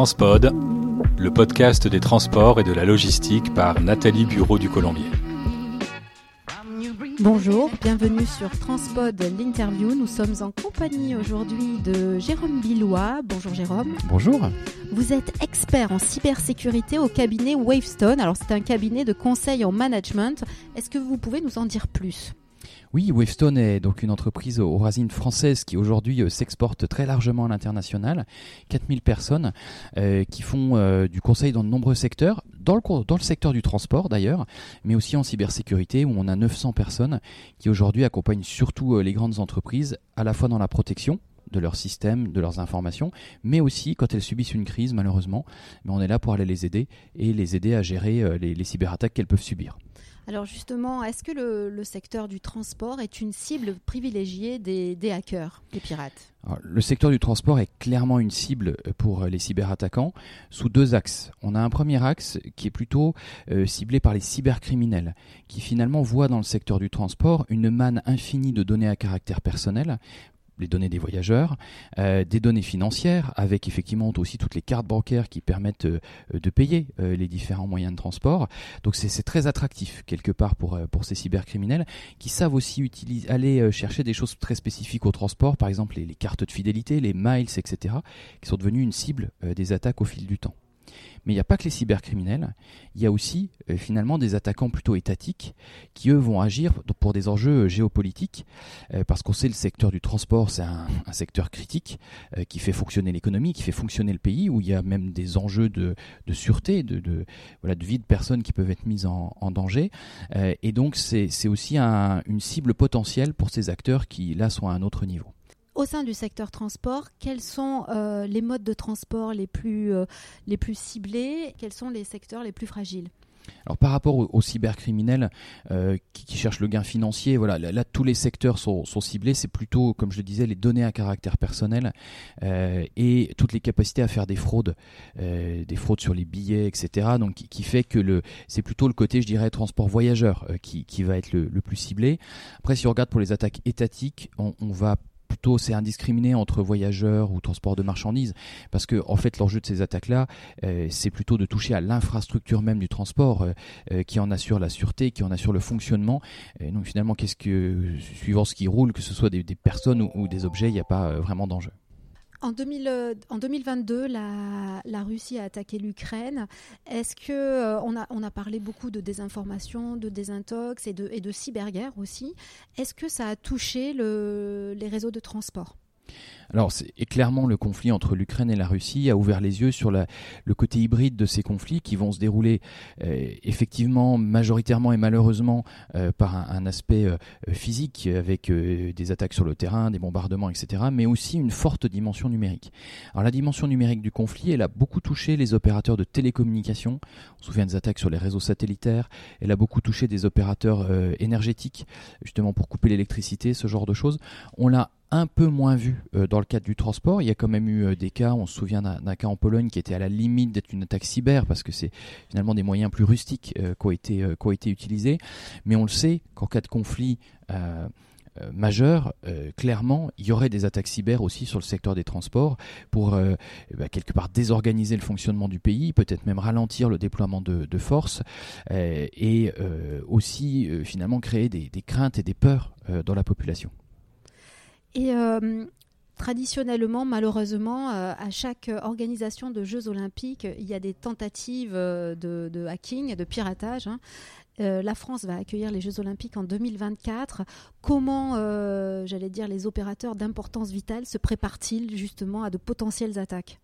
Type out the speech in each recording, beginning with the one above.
Transpod, le podcast des transports et de la logistique par Nathalie Bureau du Colombier. Bonjour, bienvenue sur Transpod l'interview. Nous sommes en compagnie aujourd'hui de Jérôme Billois. Bonjour Jérôme. Bonjour. Vous êtes expert en cybersécurité au cabinet Wavestone. Alors c'est un cabinet de conseil en management. Est-ce que vous pouvez nous en dire plus? Oui, Wavestone est donc une entreprise aux racines françaises qui aujourd'hui euh, s'exporte très largement à l'international. 4000 personnes euh, qui font euh, du conseil dans de nombreux secteurs, dans le, dans le secteur du transport d'ailleurs, mais aussi en cybersécurité où on a 900 personnes qui aujourd'hui accompagnent surtout les grandes entreprises à la fois dans la protection, de leurs systèmes, de leurs informations, mais aussi quand elles subissent une crise malheureusement. Mais on est là pour aller les aider et les aider à gérer les cyberattaques qu'elles peuvent subir. Alors justement, est-ce que le, secteur du transport est une cible privilégiée des, hackers, des pirates? Le secteur du transport est clairement une cible pour les cyberattaquants sous deux axes. On a un premier axe qui est plutôt euh, ciblé par les cybercriminels, qui finalement voient dans le secteur du transport une manne infinie de données à caractère personnel les données des voyageurs, euh, des données financières, avec effectivement aussi toutes les cartes bancaires qui permettent euh, de payer euh, les différents moyens de transport. Donc c'est très attractif quelque part pour, ces cybercriminels qui savent aussi aller chercher des choses très spécifiques au transport, par exemple les, cartes de fidélité, les miles, etc., qui sont devenus une cible des attaques au fil du temps. Mais il n'y a pas que les cybercriminels, il y a aussi euh, finalement des attaquants plutôt étatiques qui eux vont agir pour des enjeux euh, géopolitiques, euh, parce qu'on sait le secteur du transport c'est un, secteur critique qui fait fonctionner l'économie, qui fait fonctionner le pays, où il y a même des enjeux de, sûreté, de vie de personnes qui peuvent être mises en, danger. et donc c'est aussi une cible potentielle pour ces acteurs qui là sont à un autre niveau au sein du secteur transport, quels sont euh, les modes de transport les plus, euh, les plus ciblés Quels sont les secteurs les plus fragiles? Alors par rapport aux, cybercriminels euh, qui, cherchent le gain financier, voilà, là, tous les secteurs sont, ciblés. C'est plutôt, comme je le disais, les données à caractère personnel et toutes les capacités à faire des fraudes, des fraudes sur les billets, etc. Donc qui, fait que le, c'est plutôt le côté, je dirais, transport voyageur qui, qui va être le, plus ciblé. Après, si on regarde pour les attaques étatiques, on va plutôt c'est indiscriminé entre voyageurs ou transport de marchandises parce que en fait l'enjeu de ces attaques là euh, c'est plutôt de toucher à l'infrastructure même du transport euh, euh, qui en assure la sûreté qui en assure le fonctionnement. Et donc finalement qu'est-ce que suivant ce qui roule que ce soit des, personnes ou, ou, des objets il n'y a pas vraiment d'enjeu en, 2022, euh, la, Russie a attaqué l'Ukraine. Est-ce que euh, on, a, parlé beaucoup de désinformation, de désintox et de, et de cyberguerre aussi. Est-ce que ça a touché les réseaux de transport? Alors, clairement, le conflit entre l'Ukraine et la Russie a ouvert les yeux sur le côté hybride de ces conflits qui vont se dérouler euh, effectivement majoritairement et malheureusement euh, par un, aspect euh, physique avec des attaques sur le terrain, des bombardements, etc., mais aussi une forte dimension numérique. Alors, la dimension numérique du conflit, elle a beaucoup touché les opérateurs de télécommunications. On se souvient des attaques sur les réseaux satellitaires. Elle a beaucoup touché des opérateurs énergétiques, justement pour couper l'électricité, ce genre de choses. Un peu moins vu euh, dans le cadre du transport. Il y a quand même eu euh, des cas, on se souvient d'un cas en Pologne qui était à la limite d'être une attaque cyber parce que c'est finalement des moyens plus rustiques euh, qui, ont été, utilisés. Mais on le sait qu'en cas de conflit majeur, clairement, il y aurait des attaques cyber aussi sur le secteur des transports pour bah, quelque part désorganiser le fonctionnement du pays, peut-être même ralentir le déploiement de, forces et aussi finalement créer des, craintes et des peurs dans la population. Et euh, traditionnellement, malheureusement, euh, à chaque organisation de Jeux olympiques, il y a des tentatives euh, de, hacking, de piratage. Hein. la France va accueillir les Jeux olympiques en 2024. Comment, j'allais dire, les opérateurs d'importance vitale se préparent-ils justement à de potentielles attaques?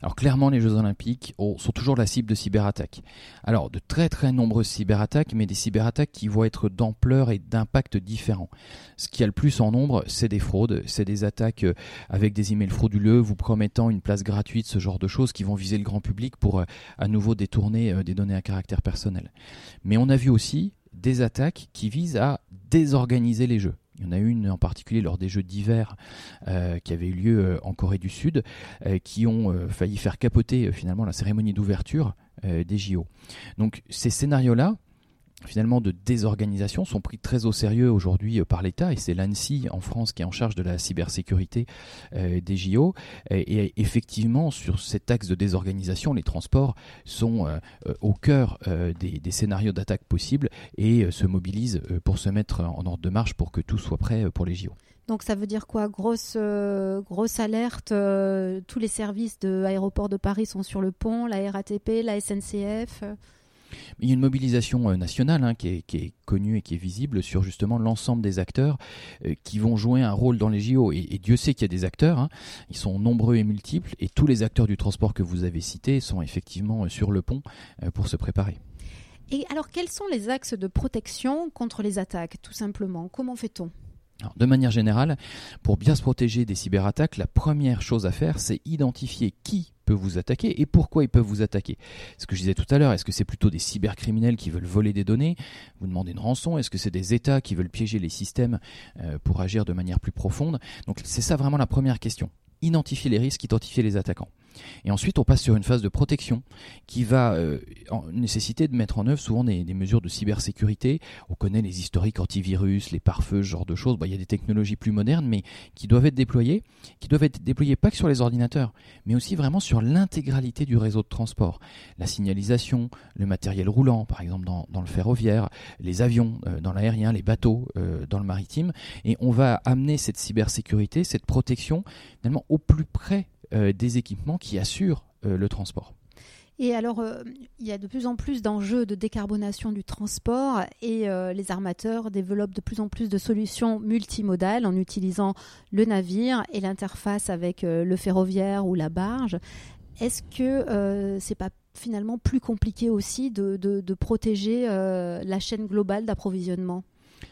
Alors clairement, les Jeux Olympiques sont toujours la cible de cyberattaques. Alors de très très nombreuses cyberattaques, mais des cyberattaques qui vont être d'ampleur et d'impact différents. Ce qui a le plus en nombre, c'est des fraudes, c'est des attaques euh, avec des emails frauduleux, vous promettant une place gratuite, ce genre de choses qui vont viser le grand public pour euh, à nouveau détourner euh, des données à caractère personnel. Mais on a vu aussi des attaques qui visent à désorganiser les jeux. Il y en a une en particulier lors des Jeux d'hiver euh, qui avaient eu lieu euh, en Corée du Sud, euh, qui ont failli faire capoter finalement la cérémonie d'ouverture des JO. Donc ces scénarios-là, finalement de désorganisation sont pris très au sérieux aujourd'hui euh, par l'État et c'est l'ANSI en France qui est en charge de la cybersécurité euh, des JO et, effectivement sur cet axe de désorganisation les transports sont euh, au cœur des, scénarios d'attaque possibles et se mobilisent pour se mettre en ordre de marche pour que tout soit prêt pour les JO. Donc ça veut dire quoi? Grosse, grosse alerte, tous les services de l'aéroport de Paris sont sur le pont, la RATP, la SNCF il y a une mobilisation euh, nationale hein, qui, est, connue et qui est visible sur justement l'ensemble des acteurs euh, qui vont jouer un rôle dans les JO. Et, Dieu sait qu'il y a des acteurs, hein. ils sont nombreux et multiples, et tous les acteurs du transport que vous avez cités sont effectivement euh, sur le pont pour se préparer. Et alors quels sont les axes de protection contre les attaques, tout simplement? Comment fait-on? De manière générale, pour bien se protéger des cyberattaques, la première chose à faire, c'est identifier qui peut vous attaquer et pourquoi ils peuvent vous attaquer. Ce que je disais tout à l'heure, est-ce que c'est plutôt des cybercriminels qui veulent voler des données, vous demandez une rançon, est-ce que c'est des États qui veulent piéger les systèmes euh, pour agir de manière plus profonde? Donc c'est ça vraiment la première question. Identifier les risques, identifier les attaquants. Et ensuite, on passe sur une phase de protection qui va euh, nécessiter de mettre en œuvre souvent des, mesures de cybersécurité. On connaît les historiques antivirus, les pare-feux, ce genre de choses. il y a des technologies plus modernes, mais qui doivent être déployées, qui doivent être déployées pas que sur les ordinateurs, mais aussi vraiment sur l'intégralité du réseau de transport. La signalisation, le matériel roulant, par exemple dans, le ferroviaire, les avions euh, dans l'aérien, les bateaux euh, dans le maritime. Et on va amener cette cybersécurité, cette protection, finalement, au plus près des équipements qui assurent euh, le transport. Et alors, euh, il y a de plus en plus d'enjeux de décarbonation du transport et les armateurs développent de plus en plus de solutions multimodales en utilisant le navire et l'interface avec le ferroviaire ou la barge. Est-ce que c'est pas finalement plus compliqué aussi de protéger la chaîne globale d'approvisionnement?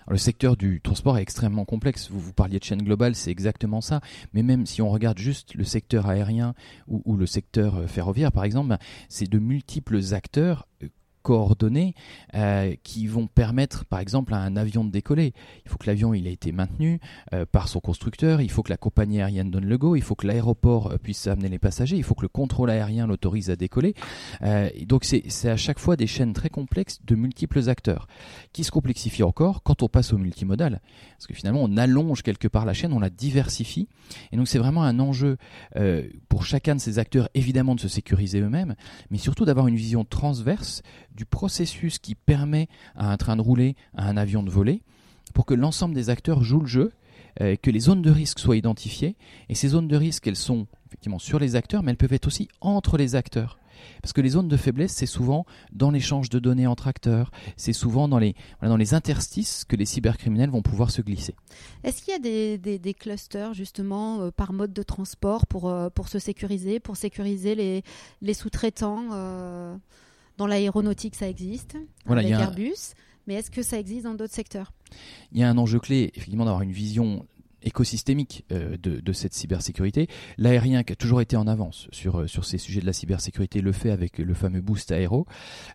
Le secteur du transport est extrêmement complexe. Vous, vous parliez de chaîne globale, c'est exactement ça. Mais même si on regarde juste le secteur aérien ou, le secteur euh, ferroviaire, par exemple, ben, c'est de multiples acteurs euh, coordonnées euh, qui vont permettre, par exemple, à un avion de décoller. Il faut que l'avion il ait été maintenu euh, par son constructeur, il faut que la compagnie aérienne donne le go, il faut que l'aéroport euh, puisse amener les passagers, il faut que le contrôle aérien l'autorise à décoller. donc c'est à chaque fois des chaînes très complexes de multiples acteurs qui se complexifient encore quand on passe au multimodal. Parce que finalement, on allonge quelque part la chaîne, on la diversifie. Et donc c'est vraiment un enjeu pour chacun de ces acteurs, évidemment, de se sécuriser eux-mêmes, mais surtout d'avoir une vision transverse du processus qui permet à un train de rouler, à un avion de voler, pour que l'ensemble des acteurs jouent le jeu, euh, que les zones de risque soient identifiées. Et ces zones de risque, elles sont effectivement sur les acteurs, mais elles peuvent être aussi entre les acteurs. Parce que les zones de faiblesse, c'est souvent dans l'échange de données entre acteurs, c'est souvent dans les, dans les interstices que les cybercriminels vont pouvoir se glisser. Est-ce qu'il y a des, clusters justement euh, par mode de transport pour, euh, pour se sécuriser, pour sécuriser les, les sous-traitants dans l'aéronautique, ça existe, avec Airbus. Mais est-ce que ça existe dans d'autres secteurs? Il y a un enjeu clé, effectivement, d'avoir une vision écosystémique euh, de, cette cybersécurité. L'aérien qui a toujours été en avance sur, euh, sur ces sujets de la cybersécurité le fait avec le fameux boost aéro.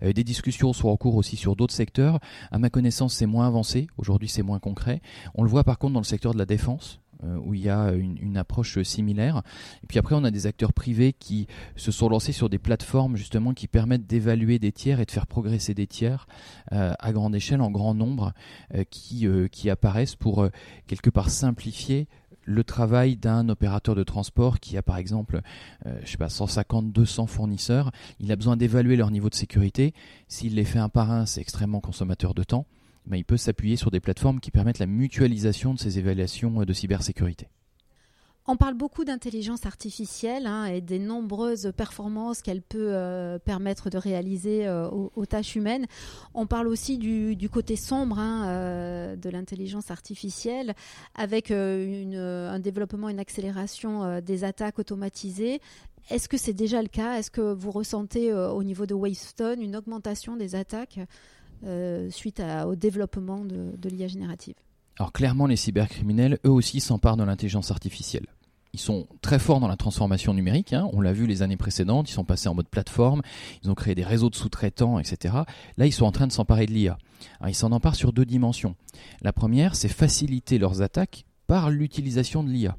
Euh, des discussions sont en cours aussi sur d'autres secteurs. À ma connaissance, c'est moins avancé. Aujourd'hui, c'est moins concret. On le voit par contre dans le secteur de la défense où il y a une, approche similaire. Et puis après, on a des acteurs privés qui se sont lancés sur des plateformes justement qui permettent d'évaluer des tiers et de faire progresser des tiers euh, à grande échelle, en grand nombre, euh, qui, qui apparaissent pour quelque part simplifier le travail d'un opérateur de transport qui a par exemple, je sais pas, 150, 200 fournisseurs, il a besoin d'évaluer leur niveau de sécurité. S'il les fait un par un, c'est extrêmement consommateur de temps. Il peut s'appuyer sur des plateformes qui permettent la mutualisation de ces évaluations de cybersécurité. On parle beaucoup d'intelligence artificielle hein, et des nombreuses performances qu'elle peut euh, permettre de réaliser euh, aux, tâches humaines. On parle aussi du, côté sombre hein, euh, de l'intelligence artificielle avec un développement, une accélération des attaques automatisées. Est-ce que c'est déjà le cas? Est-ce que vous ressentez au niveau de Wavestone une augmentation des attaques? Euh, suite au développement de, l'IA générative. Alors clairement, les cybercriminels, eux aussi, s'emparent de l'intelligence artificielle. Ils sont très forts dans la transformation numérique. Hein. On l'a vu les années précédentes. Ils sont passés en mode plateforme. Ils ont créé des réseaux de sous-traitants, etc. Là, ils sont en train de s'emparer de l'IA. Ils s'en emparent sur deux dimensions. La première, c'est faciliter leurs attaques par l'utilisation de l'IA.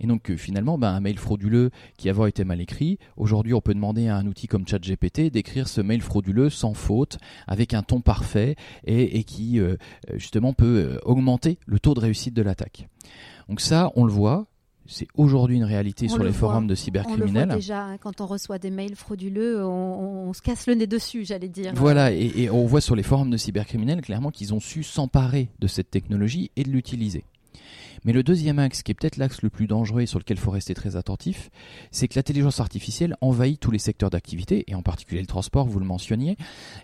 Et donc euh, finalement, ben, un mail frauduleux qui avant été mal écrit, aujourd'hui on peut demander à un outil comme ChatGPT d'écrire ce mail frauduleux sans faute, avec un ton parfait et, qui euh, justement peut augmenter le taux de réussite de l'attaque. Donc ça, on le voit, c'est aujourd'hui une réalité sur les forums de cybercriminels. On le déjà hein, quand on reçoit des mails frauduleux, on, se casse le nez dessus, j'allais dire. Voilà, et, et, on voit sur les forums de cybercriminels clairement qu'ils ont su s'emparer de cette technologie et de l'utiliser. Mais le deuxième axe, qui est peut-être l'axe le plus dangereux et sur lequel il faut rester très attentif, c'est que l'intelligence artificielle envahit tous les secteurs d'activité, et en particulier le transport, vous le mentionniez.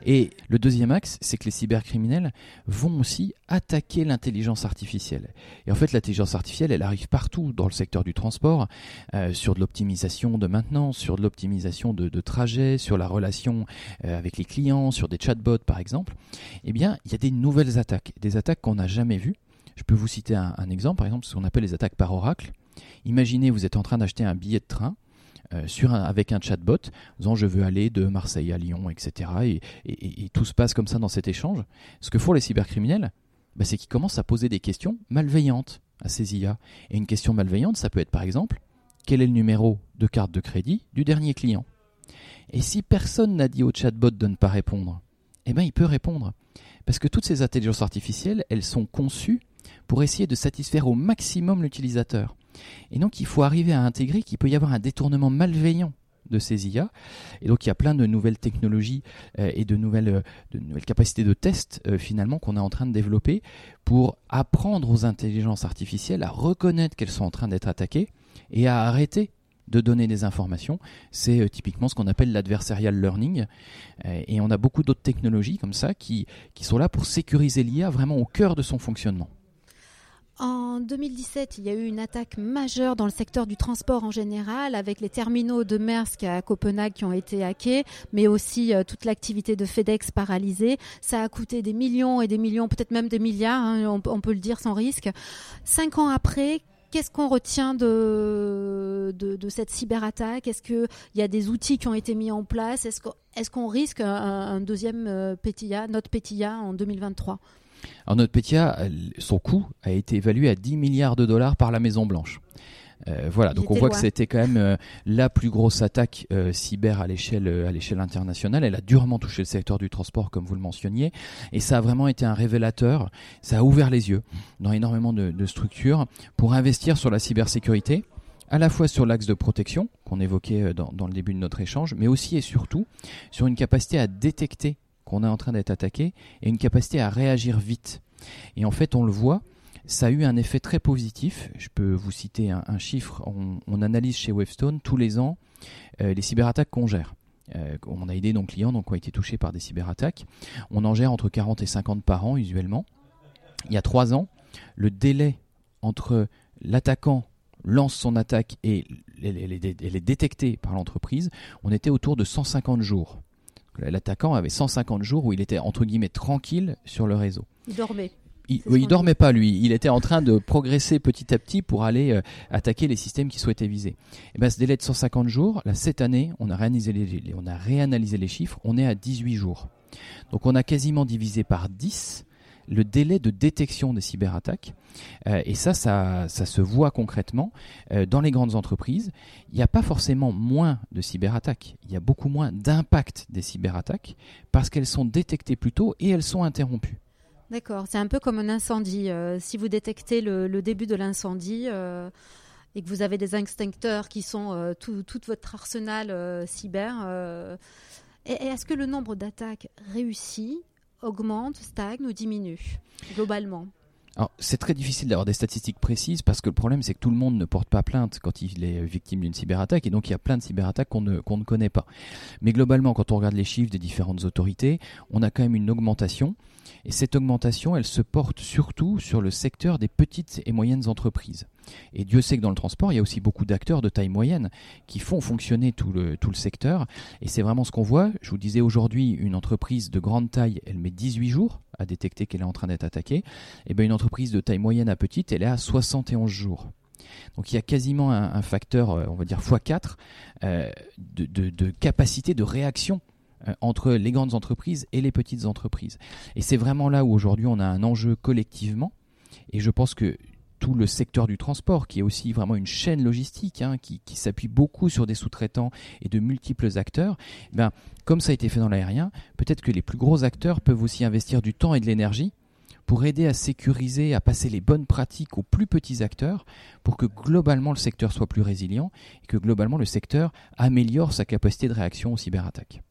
Et le deuxième axe, c'est que les cybercriminels vont aussi attaquer l'intelligence artificielle. Et en fait, l'intelligence artificielle, elle arrive partout dans le secteur du transport, euh, sur de l'optimisation de maintenance, sur de l'optimisation de, trajets, sur la relation euh, avec les clients, sur des chatbots par exemple. Eh bien, il y a des nouvelles attaques, des attaques qu'on n'a jamais vues je peux vous citer un, exemple, par exemple, ce qu'on appelle les attaques par oracle. Imaginez, vous êtes en train d'acheter un billet de train. Euh, avec un chatbot, disant je veux aller de Marseille à Lyon, etc. Et, tout se passe comme ça dans cet échange. Ce que font les cybercriminels, bah, c'est qu'ils commencent à poser des questions malveillantes à ces IA. Et une question malveillante, ça peut être par exemple, quel est le numéro de carte de crédit du dernier client? Et si personne n'a dit au chatbot de ne pas répondre, eh ben il peut répondre. Parce que toutes ces intelligences artificielles, elles sont conçues pour essayer de satisfaire au maximum l'utilisateur. Et donc il faut arriver à intégrer qu'il peut y avoir un détournement malveillant de ces IA. Et donc il y a plein de nouvelles technologies euh, et de nouvelles, euh, de nouvelles capacités de test euh, finalement qu'on est en train de développer pour apprendre aux intelligences artificielles à reconnaître qu'elles sont en train d'être attaquées et à arrêter de donner des informations. C'est typiquement ce qu'on appelle l'adversarial learning. et on a beaucoup d'autres technologies comme ça qui, qui sont là pour sécuriser l'IA vraiment au cœur de son fonctionnement. En 2017, il y a eu une attaque majeure dans le secteur du transport en général, avec les terminaux de Maersk à Copenhague qui ont été hackés, mais aussi euh, toute l'activité de FedEx paralysée. Ça a coûté des millions et des millions, peut-être même des milliards, hein, on, peut le dire sans risque. Cinq ans après, Qu'est-ce qu'on retient de, cette cyberattaque? Est-ce qu'il y a des outils qui ont été mis en place? Est-ce qu'on risque un, deuxième euh, Petilla, notre Petilla en 2023 alors notre Petya, son coût a été évalué à 10 milliards de dollars par la Maison Blanche. Euh, voilà, donc on voit que c'était quand même euh, la plus grosse attaque euh, cyber à l'échelle à l'échelle internationale. Elle a durement touché le secteur du transport, comme vous le mentionniez, et ça a vraiment été un révélateur. Ça a ouvert les yeux dans énormément de, de structures pour investir sur la cybersécurité à la fois sur l'axe de protection qu'on évoquait dans, dans, le début de notre échange, mais aussi et surtout sur une capacité à détecter qu'on est en train d'être attaqué et une capacité à réagir vite. Et en fait, on le voit, ça a eu un effet très positif. Je peux vous citer un, chiffre. On, analyse chez Wavestone tous les ans euh, les cyberattaques qu'on gère. Euh, on a aidé nos clients donc, qui ont été touchés par des cyberattaques. On en gère entre 40 et 50 par an usuellement. Il y a trois ans, le délai entre l'attaquant lance son attaque et elle est détectée par l'entreprise, on était autour de 150 jours. L'attaquant avait 150 jours où il était entre guillemets tranquille sur le réseau. Il dormait. Il, il dormait pas lui. Il était en train de progresser petit à petit pour aller euh, attaquer les systèmes qu'il souhaitait viser. Et ben, ce délai de 150 jours, là, cette année, on a réanalysé les, on a réanalysé les chiffres. On est à 18 jours. Donc, on a quasiment divisé par 10 le délai de détection des cyberattaques. Euh, et ça, ça, se voit concrètement euh, dans les grandes entreprises. Il n'y a pas forcément moins de cyberattaques, il y a beaucoup moins d'impact des cyberattaques parce qu'elles sont détectées plus tôt et elles sont interrompues. D'accord, c'est un peu comme un incendie. Euh, si vous détectez le, début de l'incendie et que vous avez des extincteurs qui sont tout, votre arsenal cyber, est-ce que le nombre d'attaques réussies augmente, stagne ou diminue globalement alors, c'est très difficile d'avoir des statistiques précises parce que le problème, c'est que tout le monde ne porte pas plainte quand il est victime d'une cyberattaque et donc il y a plein de cyberattaques qu'on ne, qu'on ne connaît pas. Mais globalement, quand on regarde les chiffres des différentes autorités, on a quand même une augmentation et cette augmentation, elle se porte surtout sur le secteur des petites et moyennes entreprises. Et Dieu sait que dans le transport, il y a aussi beaucoup d'acteurs de taille moyenne qui font fonctionner tout le, tout le secteur. Et c'est vraiment ce qu'on voit. Je vous disais aujourd'hui, une entreprise de grande taille, elle met 18 jours à détecter qu'elle est en train d'être attaquée. Et eh bien une entreprise de taille moyenne à petite, elle est à 71 jours. Donc il y a quasiment un, facteur, euh, on va dire x4, euh, de, capacité de réaction euh, entre les grandes entreprises et les petites entreprises. Et c'est vraiment là où aujourd'hui on a un enjeu collectivement. Et je pense que tout le secteur du transport, qui est aussi vraiment une chaîne logistique, hein, qui, s'appuie beaucoup sur des sous-traitants et de multiples acteurs, eh ben, comme ça a été fait dans l'aérien, peut-être que les plus gros acteurs peuvent aussi investir du temps et de l'énergie pour aider à sécuriser, à passer les bonnes pratiques aux plus petits acteurs, pour que globalement le secteur soit plus résilient et que globalement le secteur améliore sa capacité de réaction aux cyberattaques.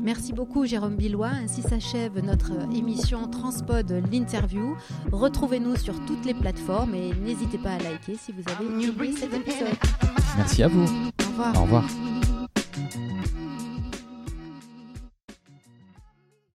Merci beaucoup Jérôme Billois. Ainsi s'achève notre émission Transpod l'interview. Retrouvez-nous sur toutes les plateformes et n'hésitez pas à liker si vous avez aimé cet épisode. Merci à vous. Au revoir. Au revoir.